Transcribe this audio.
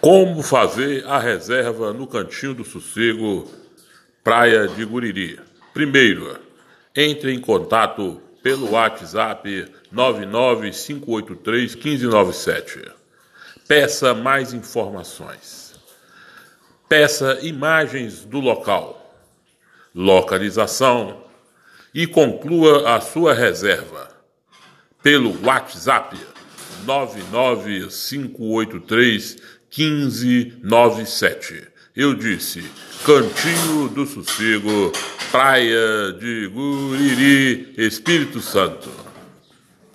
Como fazer a reserva no Cantinho do Sossego, Praia de Guriri? Primeiro, entre em contato pelo WhatsApp 995831597. Peça mais informações. Peça imagens do local, localização e conclua a sua reserva pelo WhatsApp 995831597. Eu disse, Cantinho do Sossego, Praia de Guriri, Espírito Santo.